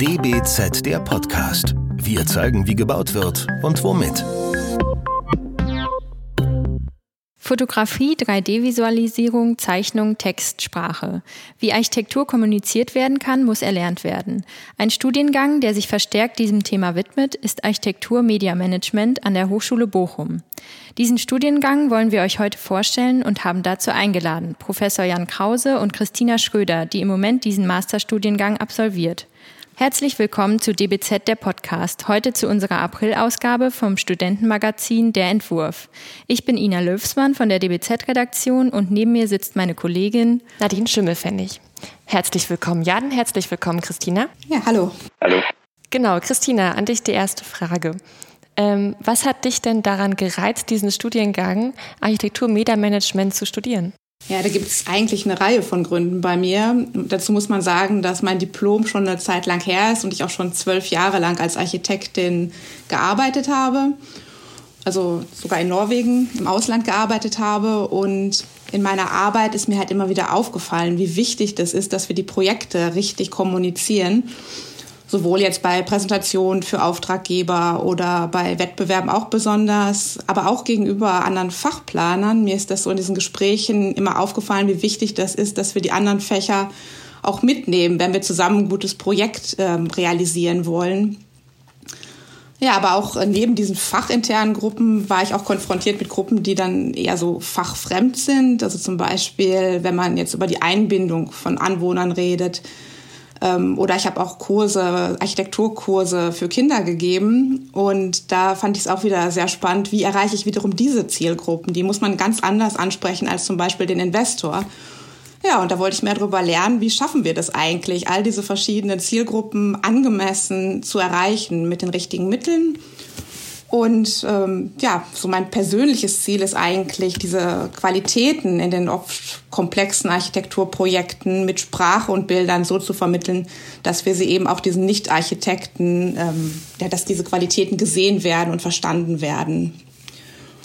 DBZ der Podcast. Wir zeigen, wie gebaut wird und womit. Fotografie, 3D-Visualisierung, Zeichnung, Text, Sprache. Wie Architektur kommuniziert werden kann, muss erlernt werden. Ein Studiengang, der sich verstärkt diesem Thema widmet, ist Architektur Media Management an der Hochschule Bochum. Diesen Studiengang wollen wir euch heute vorstellen und haben dazu eingeladen Professor Jan Krause und Christina Schröder, die im Moment diesen Masterstudiengang absolviert. Herzlich willkommen zu DBZ der Podcast, heute zu unserer April-Ausgabe vom Studentenmagazin Der Entwurf. Ich bin Ina Löwsmann von der DBZ-Redaktion und neben mir sitzt meine Kollegin Nadine Schimmelfennig. Herzlich willkommen, Jan, herzlich willkommen, Christina. Ja, hallo. Hallo. Genau, Christina, an dich die erste Frage. Ähm, was hat dich denn daran gereizt, diesen Studiengang Architektur Media Management zu studieren? Ja, da gibt es eigentlich eine Reihe von Gründen bei mir. Dazu muss man sagen, dass mein Diplom schon eine Zeit lang her ist und ich auch schon zwölf Jahre lang als Architektin gearbeitet habe. Also sogar in Norwegen im Ausland gearbeitet habe. Und in meiner Arbeit ist mir halt immer wieder aufgefallen, wie wichtig das ist, dass wir die Projekte richtig kommunizieren sowohl jetzt bei Präsentationen für Auftraggeber oder bei Wettbewerben auch besonders, aber auch gegenüber anderen Fachplanern. Mir ist das so in diesen Gesprächen immer aufgefallen, wie wichtig das ist, dass wir die anderen Fächer auch mitnehmen, wenn wir zusammen ein gutes Projekt ähm, realisieren wollen. Ja, aber auch neben diesen fachinternen Gruppen war ich auch konfrontiert mit Gruppen, die dann eher so fachfremd sind. Also zum Beispiel, wenn man jetzt über die Einbindung von Anwohnern redet, ähm, oder ich habe auch Kurse, Architekturkurse für Kinder gegeben. Und da fand ich es auch wieder sehr spannend, wie erreiche ich wiederum diese Zielgruppen. Die muss man ganz anders ansprechen als zum Beispiel den Investor. Ja, und da wollte ich mehr darüber lernen, wie schaffen wir das eigentlich, all diese verschiedenen Zielgruppen angemessen zu erreichen mit den richtigen Mitteln und ähm, ja, so mein persönliches Ziel ist eigentlich, diese Qualitäten in den oft komplexen Architekturprojekten mit Sprache und Bildern so zu vermitteln, dass wir sie eben auch diesen Nicht-Architekten, ähm, ja, dass diese Qualitäten gesehen werden und verstanden werden.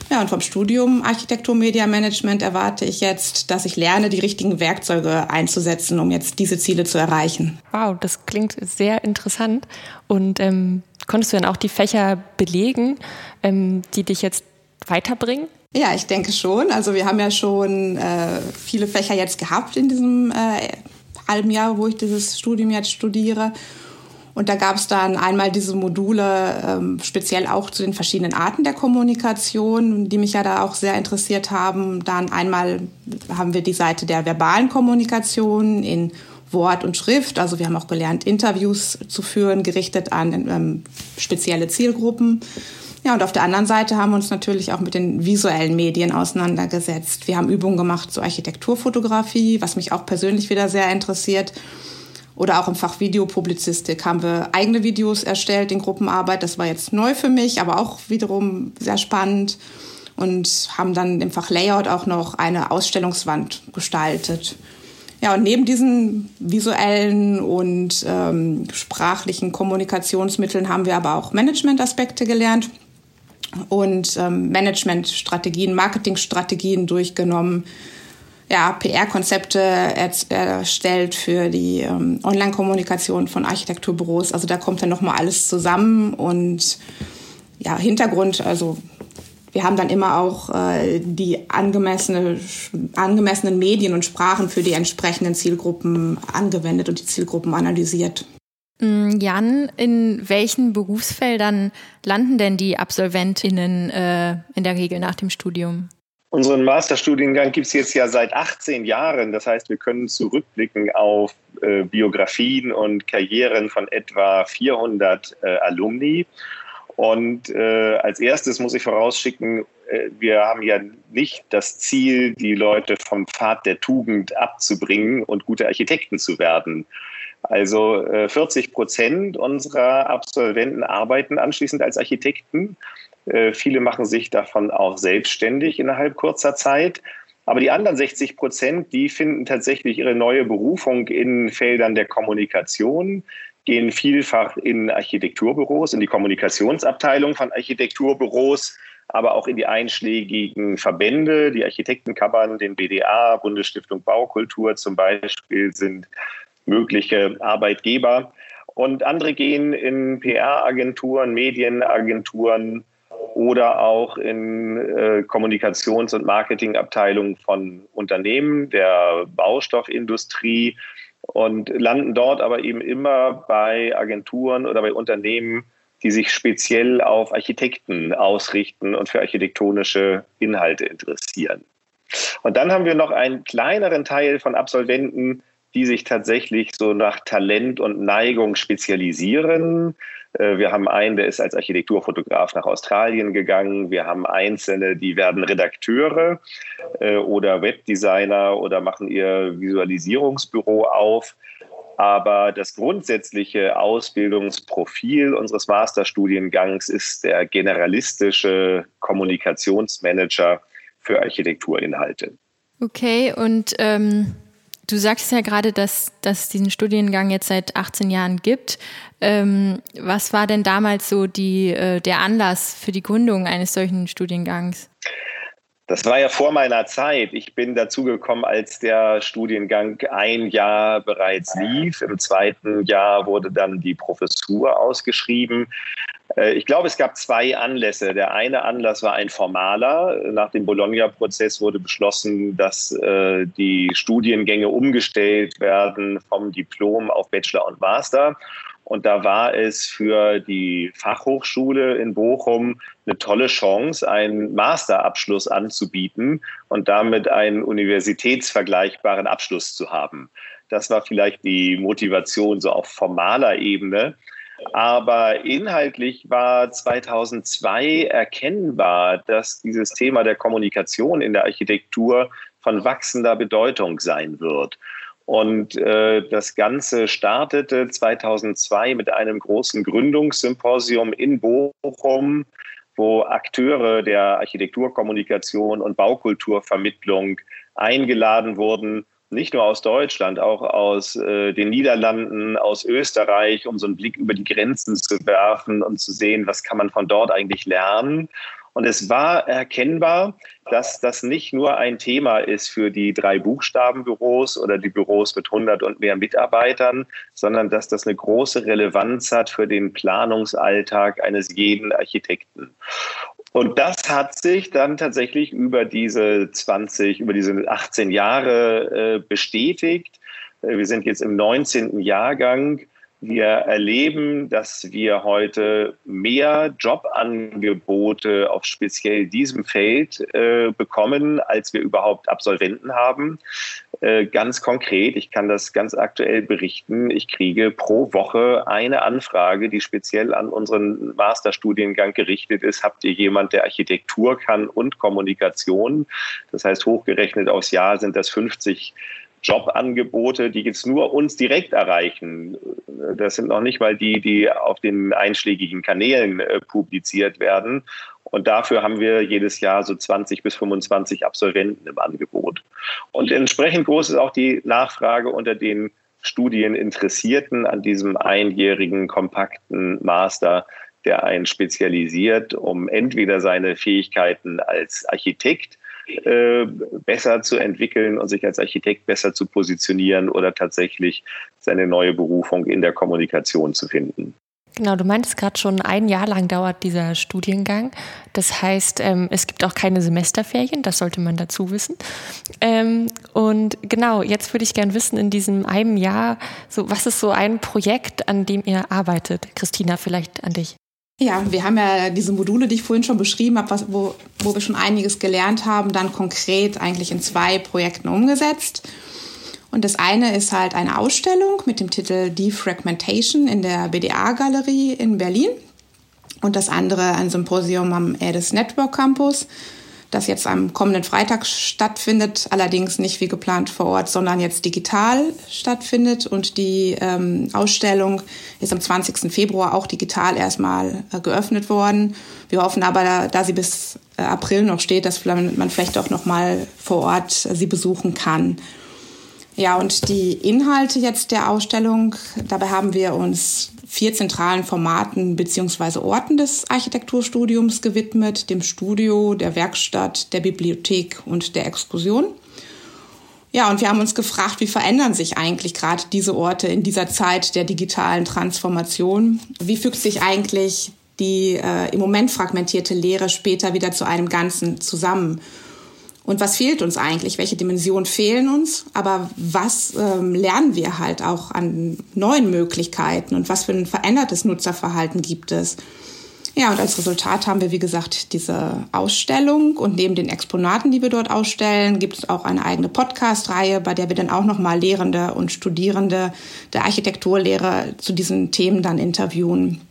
Ja, und vom Studium Architektur Media Management erwarte ich jetzt, dass ich lerne, die richtigen Werkzeuge einzusetzen, um jetzt diese Ziele zu erreichen. Wow, das klingt sehr interessant. Und ähm, konntest du dann auch die Fächer belegen, ähm, die dich jetzt weiterbringen? Ja, ich denke schon. Also wir haben ja schon äh, viele Fächer jetzt gehabt in diesem äh, halben Jahr, wo ich dieses Studium jetzt studiere. Und da gab es dann einmal diese Module ähm, speziell auch zu den verschiedenen Arten der Kommunikation, die mich ja da auch sehr interessiert haben. Dann einmal haben wir die Seite der verbalen Kommunikation in Wort und Schrift. Also wir haben auch gelernt, Interviews zu führen, gerichtet an ähm, spezielle Zielgruppen. Ja, und auf der anderen Seite haben wir uns natürlich auch mit den visuellen Medien auseinandergesetzt. Wir haben Übungen gemacht zur Architekturfotografie, was mich auch persönlich wieder sehr interessiert. Oder auch im Fach Videopublizistik haben wir eigene Videos erstellt in Gruppenarbeit. Das war jetzt neu für mich, aber auch wiederum sehr spannend. Und haben dann im Fach Layout auch noch eine Ausstellungswand gestaltet. Ja, und neben diesen visuellen und ähm, sprachlichen Kommunikationsmitteln haben wir aber auch Managementaspekte gelernt und ähm, Managementstrategien, Marketingstrategien durchgenommen ja, PR-Konzepte erstellt für die ähm, Online-Kommunikation von Architekturbüros. Also da kommt dann nochmal alles zusammen und ja, Hintergrund, also wir haben dann immer auch äh, die angemessene, angemessenen Medien und Sprachen für die entsprechenden Zielgruppen angewendet und die Zielgruppen analysiert. Mm, Jan, in welchen Berufsfeldern landen denn die AbsolventInnen äh, in der Regel nach dem Studium? Unseren Masterstudiengang gibt es jetzt ja seit 18 Jahren. Das heißt, wir können zurückblicken auf äh, Biografien und Karrieren von etwa 400 äh, Alumni. Und äh, als erstes muss ich vorausschicken, äh, wir haben ja nicht das Ziel, die Leute vom Pfad der Tugend abzubringen und gute Architekten zu werden. Also 40 äh, Prozent unserer Absolventen arbeiten anschließend als Architekten äh, viele machen sich davon auch selbstständig innerhalb kurzer Zeit. Aber die anderen 60 Prozent, die finden tatsächlich ihre neue Berufung in Feldern der Kommunikation, gehen vielfach in Architekturbüros, in die Kommunikationsabteilung von Architekturbüros, aber auch in die einschlägigen Verbände, die Architektenkammern, den BDA, Bundesstiftung Baukultur zum Beispiel sind mögliche Arbeitgeber. Und andere gehen in PR-Agenturen, Medienagenturen oder auch in äh, Kommunikations- und Marketingabteilungen von Unternehmen, der Baustoffindustrie und landen dort aber eben immer bei Agenturen oder bei Unternehmen, die sich speziell auf Architekten ausrichten und für architektonische Inhalte interessieren. Und dann haben wir noch einen kleineren Teil von Absolventen, die sich tatsächlich so nach Talent und Neigung spezialisieren. Äh, wir haben einen, der ist als Architekturfotograf nach Australien gegangen. Wir haben Einzelne, die werden Redakteure äh, oder Webdesigner oder machen ihr Visualisierungsbüro auf. Aber das grundsätzliche Ausbildungsprofil unseres Masterstudiengangs ist der generalistische Kommunikationsmanager für Architekturinhalte. Okay, und ähm, du sagst ja gerade, dass es diesen Studiengang jetzt seit 18 Jahren gibt. Ähm, was war denn damals so die, äh, der Anlass für die Gründung eines solchen Studiengangs? Das war ja vor meiner Zeit. Ich bin dazugekommen, als der Studiengang ein Jahr bereits lief. Im zweiten Jahr wurde dann die Professur ausgeschrieben. Äh, ich glaube, es gab zwei Anlässe. Der eine Anlass war ein formaler. Nach dem Bologna-Prozess wurde beschlossen, dass äh, die Studiengänge umgestellt werden vom Diplom auf Bachelor und Master. Und da war es für die Fachhochschule in Bochum eine tolle Chance, einen Masterabschluss anzubieten und damit einen universitätsvergleichbaren Abschluss zu haben. Das war vielleicht die Motivation so auf formaler Ebene. Aber inhaltlich war 2002 erkennbar, dass dieses Thema der Kommunikation in der Architektur von wachsender Bedeutung sein wird. Und äh, das Ganze startete 2002 mit einem großen Gründungssymposium in Bochum, wo Akteure der Architekturkommunikation und Baukulturvermittlung eingeladen wurden, nicht nur aus Deutschland, auch aus äh, den Niederlanden, aus Österreich, um so einen Blick über die Grenzen zu werfen und zu sehen, was kann man von dort eigentlich lernen. Und es war erkennbar, dass das nicht nur ein Thema ist für die drei Buchstabenbüros oder die Büros mit 100 und mehr Mitarbeitern, sondern dass das eine große Relevanz hat für den Planungsalltag eines jeden Architekten. Und das hat sich dann tatsächlich über diese 20, über diese 18 Jahre äh, bestätigt. Äh, wir sind jetzt im 19. Jahrgang wir erleben, dass wir heute mehr Jobangebote auf speziell diesem Feld äh, bekommen, als wir überhaupt Absolventen haben. Äh, ganz konkret, ich kann das ganz aktuell berichten, ich kriege pro Woche eine Anfrage, die speziell an unseren Masterstudiengang gerichtet ist. Habt ihr jemand, der Architektur kann und Kommunikation? Das heißt, hochgerechnet aufs Jahr sind das 50 Jobangebote, die jetzt nur uns direkt erreichen. Das sind noch nicht mal die, die auf den einschlägigen Kanälen äh, publiziert werden. Und dafür haben wir jedes Jahr so 20 bis 25 Absolventen im Angebot. Und entsprechend groß ist auch die Nachfrage unter den Studieninteressierten an diesem einjährigen kompakten Master, der einen spezialisiert, um entweder seine Fähigkeiten als Architekt äh, besser zu entwickeln und sich als Architekt besser zu positionieren oder tatsächlich seine neue Berufung in der Kommunikation zu finden. Genau, du meintest gerade schon, ein Jahr lang dauert dieser Studiengang. Das heißt, ähm, es gibt auch keine Semesterferien, das sollte man dazu wissen. Ähm, und genau, jetzt würde ich gerne wissen, in diesem einem Jahr, so, was ist so ein Projekt, an dem ihr arbeitet? Christina, vielleicht an dich. Ja, wir haben ja diese Module, die ich vorhin schon beschrieben habe, wo, wo wir schon einiges gelernt haben, dann konkret eigentlich in zwei Projekten umgesetzt. Und das eine ist halt eine Ausstellung mit dem Titel Defragmentation in der BDA-Galerie in Berlin. Und das andere ein Symposium am EDIS Network Campus das jetzt am kommenden Freitag stattfindet, allerdings nicht wie geplant vor Ort, sondern jetzt digital stattfindet. Und die ähm, Ausstellung ist am 20. Februar auch digital erstmal äh, geöffnet worden. Wir hoffen aber, da, da sie bis äh, April noch steht, dass man vielleicht auch noch mal vor Ort äh, sie besuchen kann. Ja, und die Inhalte jetzt der Ausstellung, dabei haben wir uns vier zentralen Formaten bzw. Orten des Architekturstudiums gewidmet, dem Studio, der Werkstatt, der Bibliothek und der Exkursion. Ja, und wir haben uns gefragt, wie verändern sich eigentlich gerade diese Orte in dieser Zeit der digitalen Transformation? Wie fügt sich eigentlich die äh, im Moment fragmentierte Lehre später wieder zu einem Ganzen zusammen? Und was fehlt uns eigentlich? Welche Dimensionen fehlen uns? Aber was ähm, lernen wir halt auch an neuen Möglichkeiten und was für ein verändertes Nutzerverhalten gibt es? Ja, und als Resultat haben wir, wie gesagt, diese Ausstellung und neben den Exponaten, die wir dort ausstellen, gibt es auch eine eigene Podcast-Reihe, bei der wir dann auch nochmal Lehrende und Studierende der Architekturlehre zu diesen Themen dann interviewen.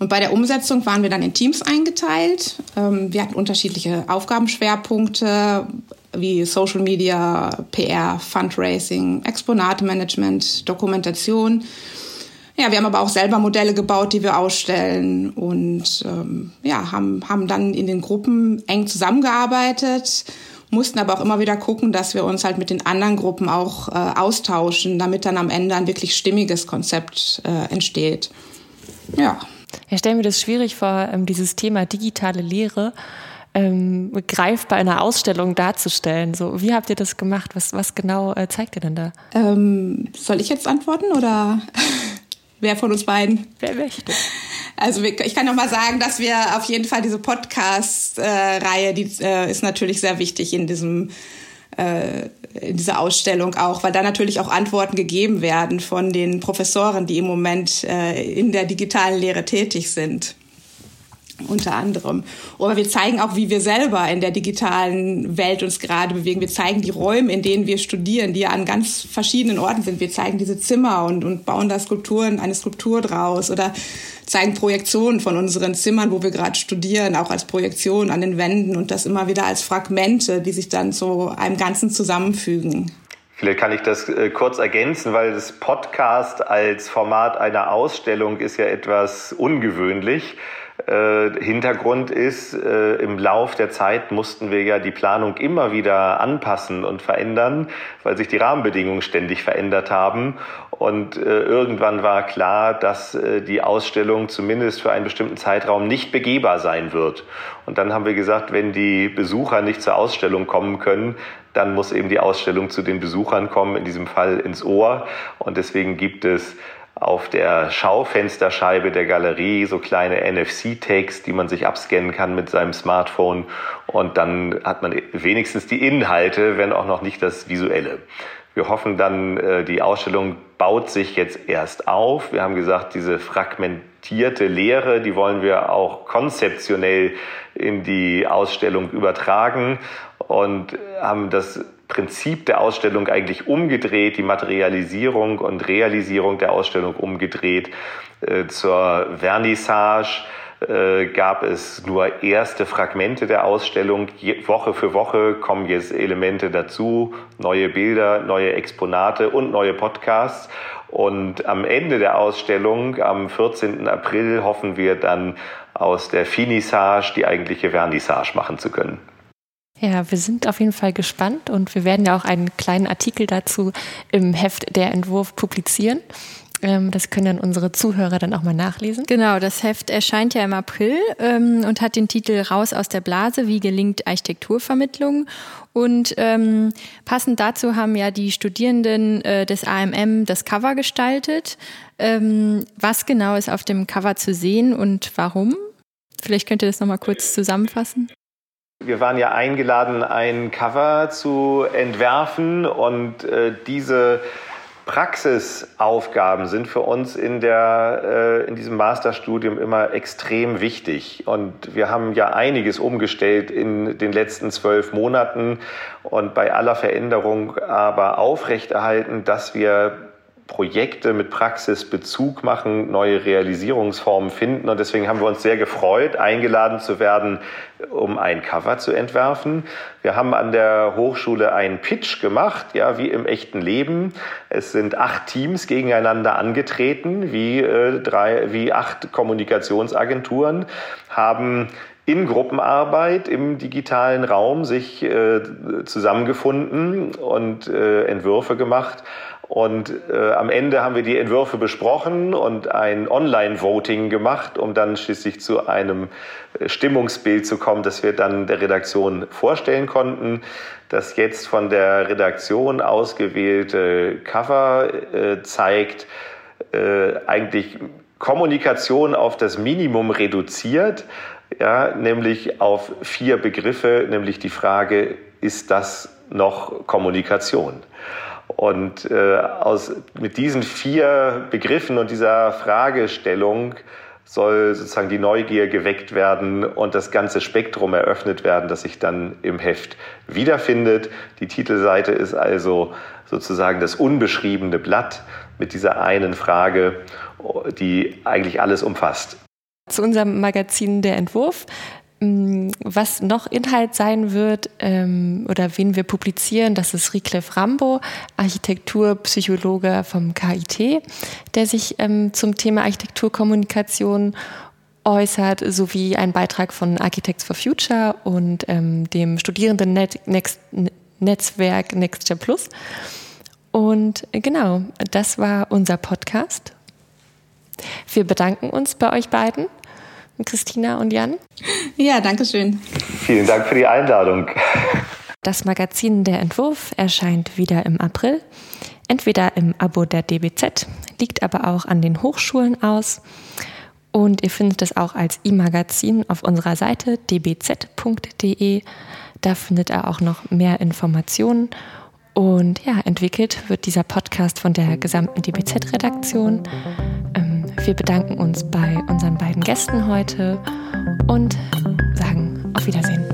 Und bei der Umsetzung waren wir dann in Teams eingeteilt. Ähm, wir hatten unterschiedliche Aufgabenschwerpunkte wie Social Media, PR, Fundraising, Exponatemanagement, Dokumentation. Ja, wir haben aber auch selber Modelle gebaut, die wir ausstellen und ähm, ja, haben, haben dann in den Gruppen eng zusammengearbeitet, mussten aber auch immer wieder gucken, dass wir uns halt mit den anderen Gruppen auch äh, austauschen, damit dann am Ende ein wirklich stimmiges Konzept äh, entsteht. Ja. Ja, stellen wir das schwierig vor, ähm, dieses Thema digitale Lehre ähm, greifbar in einer Ausstellung darzustellen. So, wie habt ihr das gemacht? Was, was genau äh, zeigt ihr denn da? Ähm, soll ich jetzt antworten oder? Wer von uns beiden? Wer möchte? Also ich kann noch mal sagen, dass wir auf jeden Fall diese Podcast-Reihe, die äh, ist natürlich sehr wichtig in diesem äh, in dieser Ausstellung auch, weil da natürlich auch Antworten gegeben werden von den Professoren, die im Moment äh, in der digitalen Lehre tätig sind unter anderem. Aber wir zeigen auch, wie wir selber in der digitalen Welt uns gerade bewegen. Wir zeigen die Räume, in denen wir studieren, die ja an ganz verschiedenen Orten sind. Wir zeigen diese Zimmer und, und bauen da Skulpturen, eine Skulptur draus oder zeigen Projektionen von unseren Zimmern, wo wir gerade studieren, auch als Projektion an den Wänden und das immer wieder als Fragmente, die sich dann zu einem Ganzen zusammenfügen. Vielleicht kann ich das äh, kurz ergänzen, weil das Podcast als Format einer Ausstellung ist ja etwas ungewöhnlich. Äh, Hintergrund ist, äh, im Lauf der Zeit mussten wir ja die Planung immer wieder anpassen und verändern, weil sich die Rahmenbedingungen ständig verändert haben. Und äh, irgendwann war klar, dass äh, die Ausstellung zumindest für einen bestimmten Zeitraum nicht begehbar sein wird. Und dann haben wir gesagt, wenn die Besucher nicht zur Ausstellung kommen können, dann muss eben die Ausstellung zu den Besuchern kommen, in diesem Fall ins Ohr. Und deswegen gibt es auf der Schaufensterscheibe der Galerie so kleine NFC-Tags, die man sich abscannen kann mit seinem Smartphone. Und dann hat man wenigstens die Inhalte, wenn auch noch nicht das Visuelle. Wir hoffen dann, äh, die Ausstellung baut sich jetzt erst auf. Wir haben gesagt, diese fragmentierte Lehre, die wollen wir auch konzeptionell in die Ausstellung übertragen und haben das Prinzip der Ausstellung eigentlich umgedreht, die Materialisierung und Realisierung der Ausstellung umgedreht. Äh, zur Vernissage äh, gab es nur erste Fragmente der Ausstellung. Woche für Woche kommen jetzt Elemente dazu, neue Bilder, neue Exponate und neue Podcasts. Und am Ende der Ausstellung, am 14. April, hoffen wir dann aus der Finissage die eigentliche Vernissage machen zu können. Ja, wir sind auf jeden Fall gespannt und wir werden ja auch einen kleinen Artikel dazu im Heft Der Entwurf publizieren. Ähm, das können dann unsere Zuhörer dann auch mal nachlesen. Genau, das Heft erscheint ja im April ähm, und hat den Titel Raus aus der Blase, wie gelingt Architekturvermittlung. Und ähm, passend dazu haben ja die Studierenden äh, des AMM das Cover gestaltet. Ähm, was genau ist auf dem Cover zu sehen und warum? Vielleicht könnt ihr das nochmal kurz zusammenfassen. Wir waren ja eingeladen, ein Cover zu entwerfen und äh, diese Praxisaufgaben sind für uns in, der, äh, in diesem Masterstudium immer extrem wichtig. Und wir haben ja einiges umgestellt in den letzten zwölf Monaten und bei aller Veränderung aber aufrechterhalten, dass wir Projekte mit Praxisbezug machen, neue Realisierungsformen finden. Und deswegen haben wir uns sehr gefreut, eingeladen zu werden, um ein Cover zu entwerfen. Wir haben an der Hochschule einen Pitch gemacht, ja, wie im echten Leben. Es sind acht Teams gegeneinander angetreten, wie, äh, drei, wie acht Kommunikationsagenturen, haben in Gruppenarbeit im digitalen Raum sich äh, zusammengefunden und äh, Entwürfe gemacht Und äh, am Ende haben wir die Entwürfe besprochen und ein Online-Voting gemacht, um dann schließlich zu einem äh, Stimmungsbild zu kommen, das wir dann der Redaktion vorstellen konnten. Das jetzt von der Redaktion ausgewählte Cover äh, zeigt äh, eigentlich Kommunikation auf das Minimum reduziert, ja, nämlich auf vier Begriffe, nämlich die Frage, ist das noch Kommunikation? Und äh, aus, mit diesen vier Begriffen und dieser Fragestellung soll sozusagen die Neugier geweckt werden und das ganze Spektrum eröffnet werden, das sich dann im Heft wiederfindet. Die Titelseite ist also sozusagen das unbeschriebene Blatt mit dieser einen Frage, die eigentlich alles umfasst. Zu unserem Magazin Der Entwurf was noch Inhalt sein wird ähm, oder wen wir publizieren, das ist Riclef Rambo, Architekturpsychologe vom KIT, der sich ähm, zum Thema Architekturkommunikation äußert, sowie ein Beitrag von Architects for Future und ähm, dem Studierenden-Netzwerk Nextgen Plus. Und äh, genau, das war unser Podcast. Wir bedanken uns bei euch beiden Christina und Jan. Ja, danke schön. Vielen Dank für die Einladung. Das Magazin Der Entwurf erscheint wieder im April, entweder im Abo der DBZ, liegt aber auch an den Hochschulen aus. Und ihr findet es auch als E-Magazin auf unserer Seite dbz.de. Da findet ihr auch noch mehr Informationen. Und ja, entwickelt wird dieser Podcast von der gesamten DBZ-Redaktion. Wir bedanken uns bei unseren beiden Gästen heute und sagen auf Wiedersehen.